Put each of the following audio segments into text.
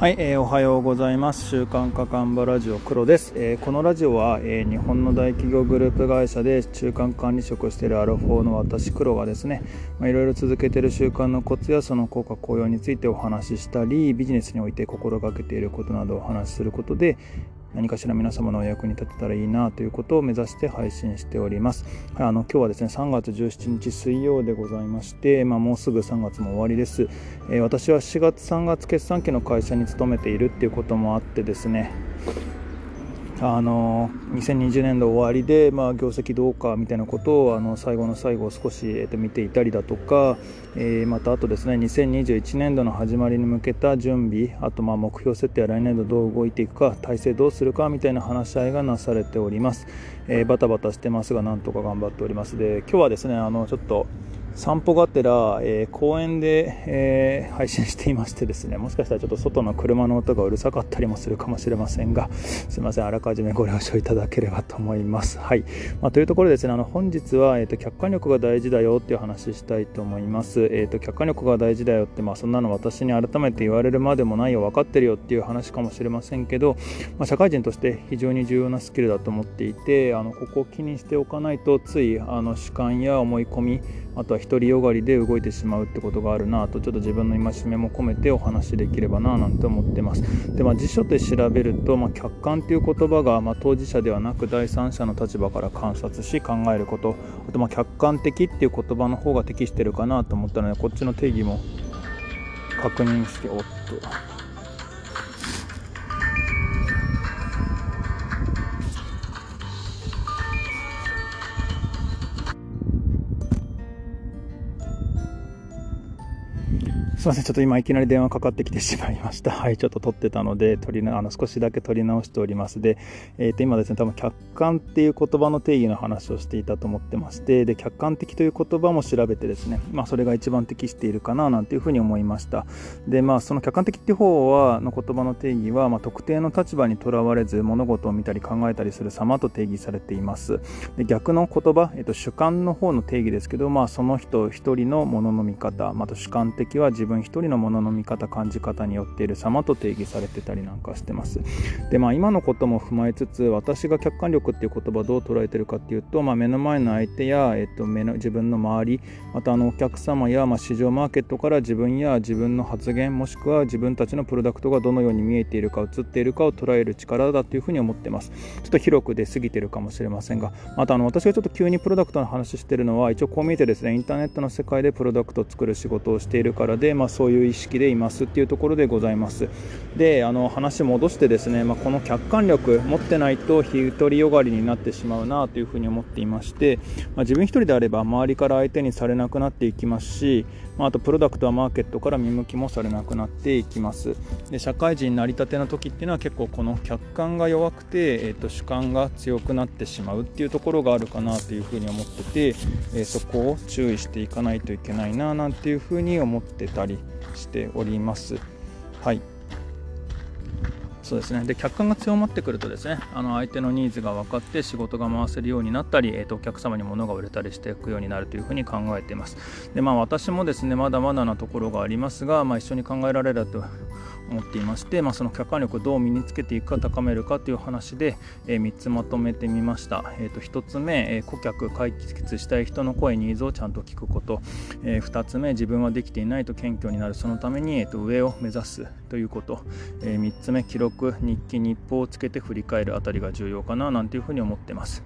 はい、えー、おはようございます。週刊かかんばラジオ黒です、えー、このラジオは、えー、日本の大企業グループ会社で中間管理職をしているアロフォーの私黒がですね、いろいろ続けている習慣のコツやその効果効用についてお話ししたりビジネスにおいて心がけていることなどをお話しすることで何かしら皆様のお役に立てたらいいなということを目指して配信しております。あの今日はですね3月17日水曜でございまして、まあ、もうすぐ3月も終わりです、えー、私は4月3月決算期の会社に勤めているっていうこともあってですねあの2020年度終わりで、まあ、業績どうかみたいなことをあの最後の最後少し、えー、と見ていたりだとか、えー、またあとですね2021年度の始まりに向けた準備あとまあ目標設定や来年度どう動いていくか体制どうするかみたいな話し合いがなされております、えー、バタバタしてますがなんとか頑張っております。で今日はですねあのちょっと散歩がてら、えー、公園で、えー、配信していましてですねもしかしたらちょっと外の車の音がうるさかったりもするかもしれませんがすいませんあらかじめご了承いただければと思います。はいまあ、というところですねあの本日は、えーと、客観力が大事だよっていう話したいと思います。えーと、客観力が大事だよって、まあ、そんなの私に改めて言われるまでもないよ分かってるよっていう話かもしれませんけど、まあ、社会人として非常に重要なスキルだと思っていてあのここを気にしておかないとついあの主観や思い込みあとは独りよがりで動いてしまうってことがあるなとちょっと自分の戒めも込めてお話しできればななんて思ってます。で、まあ、辞書で調べると、まあ、客観っていう言葉が、まあ、当事者ではなく第三者の立場から観察し考えること。あとまあ客観的っていう言葉の方が適してるかなと思ったのでこっちの定義も確認しておっと。すみません、ちょっと今いきなり電話かかってきてしまいました。はい、ちょっと撮ってたので、取りなあの少しだけ撮り直しております。で、えー、と今ですね、多分客観っていう言葉の定義の話をしていたと思ってまして、で、客観的という言葉も調べてですね、まあ、それが一番適しているかななんていうふうに思いました。で、まあ、その客観的っていう方は、の言葉の定義は、まあ、特定の立場にとらわれず、物事を見たり考えたりする様と定義されています。で逆の言葉、えー、と主観の方の定義ですけど、まあ、その人一人のものの見方、また主観的は自分分一人のものの見方感じ方によっている様と定義されてたりなんかしてます。でまあ今のことも踏まえつつ私が客観力っていう言葉をどう捉えてるかっていうと、まあ、目の前の相手や、えっと、目の自分の周りまたあのお客様や、まあ、市場マーケットから自分や自分の発言もしくは自分たちのプロダクトがどのように見えているか映っているかを捉える力だというふうに思ってます。ちょっと広く出過ぎてるかもしれませんがまたあの私がちょっと急にプロダクトの話してるのは一応こう見えてですねインターネットの世界でプロダクトを作る仕事をしているからで、まあ、そういう意識でいますっていうところでございます。であの話戻してですね、まあ、この客観力持ってないと独りよがりになってしまうなというふうに思っていまして、まあ、自分一人であれば周りから相手にされなくなっていきますし、まあ、あとプロダクトはマーケットから見向きもされなくなっていきます。で社会人になりたての時っていうのは結構この客観が弱くて、えー、と主観が強くなってしまうっていうところがあるかなというふうに思ってて、えー、そこを注意していかないといけないななんていうふうに思ってたりしております。はい。そうですね。で客観が強まってくるとですねあの相手のニーズが分かって仕事が回せるようになったり、えーと、お客様に物が売れたりしていくようになるというふうに考えています。でまあ私もですねまだまだなところがありますが、まあ、一緒に考えられると思っていまして、まあ、その客観力をどう身につけていくか高めるかという話で、えー、3つまとめてみました、えーと、1つ目、えー、顧客解決したい人の声ニーズをちゃんと聞くこと、えー、2つ目自分はできていないと謙虚になる。そのために、えーと、上を目指すということ、え3つ目記録日記日報をつけて振り返る。あたりが重要かななんていうふうに思ってます、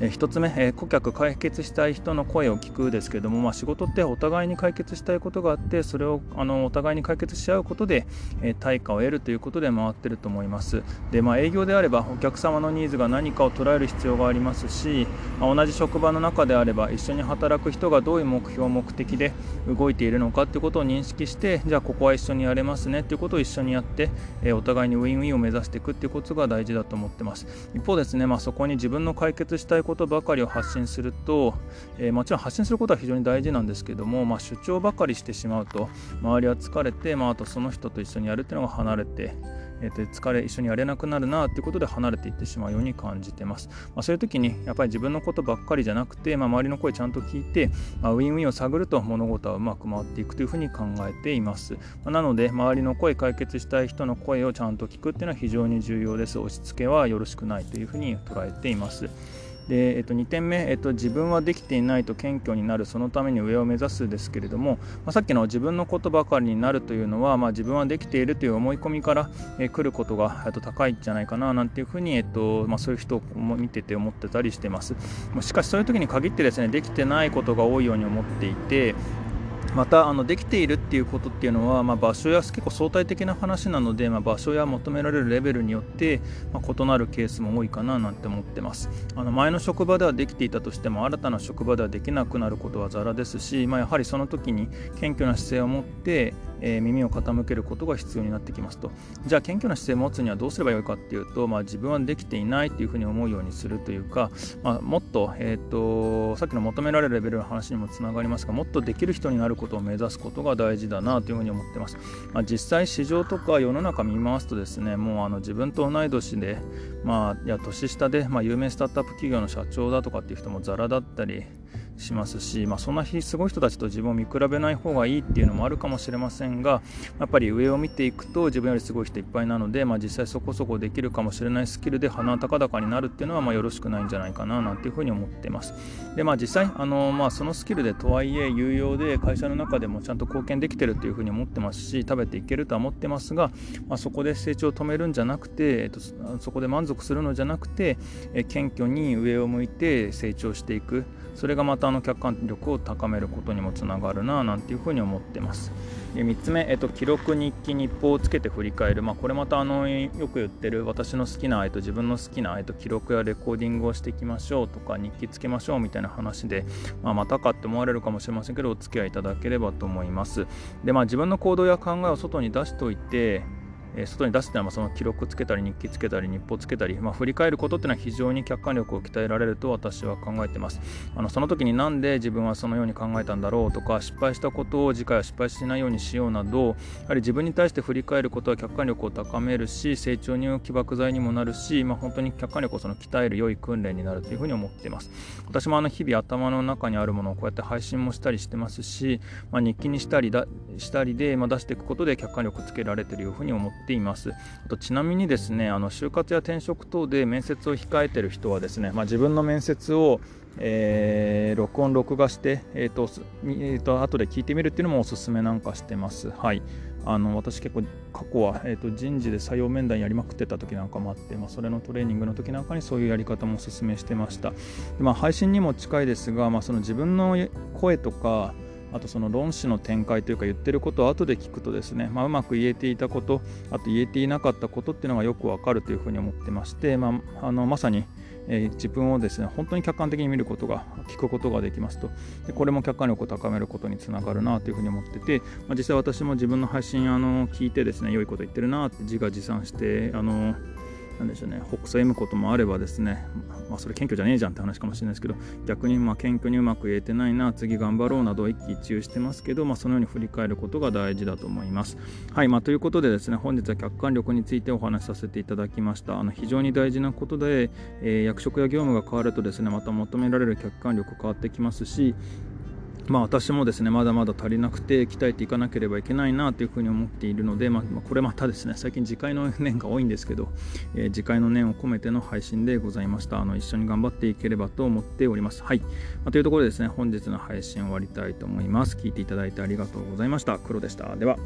えー、1つ目、えー、顧客解決したい人の声を聞くですけども、まあ、仕事ってお互いに解決したいことがあってそれをあのお互いに解決し合うことで、えー、対価を得るということで回ってると思います。で、まあ、営業であればお客様のニーズが何かを捉える必要がありますし、まあ、同じ職場の中であれば一緒に働く人がどういう目標目的で動いているのかということを認識してじゃあここは一緒にやれますねということを一緒にやって、えお互いにウィンウィンを目指していくっていうことが大事だと思ってます。一方ですね、まあ、そこに自分の解決したいことばかりを発信すると、えー、もちろん発信することは非常に大事なんですけども、まあ、主張ばかりしてしまうと周りは疲れて、まあ、あとその人と一緒にやるっていうのが離れてえー、と疲れ一緒にやれなくなるなということで離れていってしまうように感じてます、まあ、そういう時にやっぱり自分のことばっかりじゃなくて、まあ、周りの声ちゃんと聞いて、まあ、ウィンウィンを探ると物事はうまく回っていくというふうに考えています、まあ、なので周りの声解決したい人の声をちゃんと聞くっていうのは非常に重要です。押し付けはよろしくないというふうに捉えています。で、えっと、2点目、えっと、自分はできていないと謙虚になるそのために上を目指すですけれども、まあ、さっきの自分のことばかりになるというのは、まあ、自分はできているという思い込みから、え来ることが、えっと、高いんじゃないかななんていうふうに、えっとまあ、そういう人を見てて思ってたりしてます。しかしそういう時に限ってですねできてないことが多いように思っていてまたあのできているっていうことっていうのは、まあ、場所や結構相対的な話なので、まあ、場所や求められるレベルによって、まあ、異なるケースも多いかななんて思ってます。あの前の職場ではできていたとしても新たな職場ではできなくなることはざらですし、まあ、やはりその時に謙虚な姿勢を持ってえー、耳を傾けることが必要になってきますと。じゃあ謙虚な姿勢を持つにはどうすればよいかっていうと、まあ、自分はできていないっていうふうに思うようにするというか、まあ、もっと,、えーと、さっきの求められるレベルの話にもつながりますがもっとできる人になることを目指すことが大事だなというふうに思ってます、まあ、実際市場とか世の中見回すとですねもうあの自分と同い年で、まあ、いや年下で、まあ、有名スタートアップ企業の社長だとかっていう人もザラだったりしますし、まあ、そんな日すごい人たちと自分を見比べない方がいいっていうのもあるかもしれませんがやっぱり上を見ていくと自分よりすごい人いっぱいなので、まあ、実際そこそこできるかもしれないスキルで鼻高々になるっていうのはまあよろしくないんじゃないかななんていうふうに思ってます。で、まあ、実際あの、まあ、そのスキルでとはいえ有用で会社の中でもちゃんと貢献できてるっていうふうに思ってますし食べていけるとは思ってますが、まあ、そこで成長を止めるんじゃなくて、えっと、そこで満足するのじゃなくて、え謙虚に上を向いて成長していく。それがまたあの客観力を高めることにもつながるななんていうふうに思ってます。で3つ目、えっと、記録日記日報をつけて振り返る、まあ、これまたあのよく言ってる私の好きな、えっと、自分の好きな、えっと、記録やレコーディングをしていきましょうとか日記つけましょうみたいな話で、まあ、またかって思われるかもしれませんけどお付き合いいただければと思いますで、まあ、自分の行動や考えを外に出しておいてえ外に出すというのはその記録つけたり日記つけたり日報つけたり、まあ、振り返ることっていうのは非常に客観力を鍛えられると私は考えてます。あのその時になんで自分はそのように考えたんだろうとか失敗したことを次回は失敗しないようにしようなどやはり自分に対して振り返ることは客観力を高めるし成長に起爆剤にもなるし、まあ、本当に客観力をその鍛える良い訓練になるというふうに思っています。私もあの日々頭の中にあるものをこうやって配信もしたりしてますし、まあ、日記にしたりだしたりで、まあ、出していくことで客観力をつけられているように思ってていますあとちなみにですねあの就活や転職等で面接を控えてる人はですね、まあ、自分の面接をえー、録音、録画して、えーとえーと、後で聞いてみるっていうのもおすすめなんかしてます。はい、あの私結構過去は、えーと、人事で採用面談やりまくってた時なんかもあって、まあ、それのトレーニングの時なんかにそういうやり方もおすすめしてました。でまあ、配信にも近いですが、まあ、その自分の声とかあとその論旨の展開というか言ってることを後で聞くとですね、まあ、うまく言えていたことあと言えていなかったことっていうのがよくわかるというふうに思ってまして、まあ、あのまさに、え、自分をですね本当に客観的に見ることが聞くことができますと。でこれも客観力を高めることにつながるなというふうに思ってて、まあ、実際私も自分の配信あの聞いてですね良いこと言ってるなって自画自賛してあのなんでしょうね、北斎むこともあればですね、まあ、それ謙虚じゃねえじゃんって話かもしれないですけど、逆にまあ謙虚にうまく言えてないな、次頑張ろうなど一喜一憂してますけど、まあ、そのように振り返ることが大事だと思います。はい、まあ、ということでですね、本日は客観力についてお話しさせていただきました。あの非常に大事なことで、えー、役職や業務が変わるとですね、また求められる客観力変わってきますし、まあ、私もですねまだまだ足りなくて鍛えていかなければいけないなというふうに思っているので、まあ、これまたですね最近次回の念が多いんですけど、えー、次回の念を込めての配信でございました。あの一緒に頑張っていければと思っております。はい、まあ、というところでですね本日の配信終わりたいと思います。聞いていただいてありがとうございました。黒でした。では。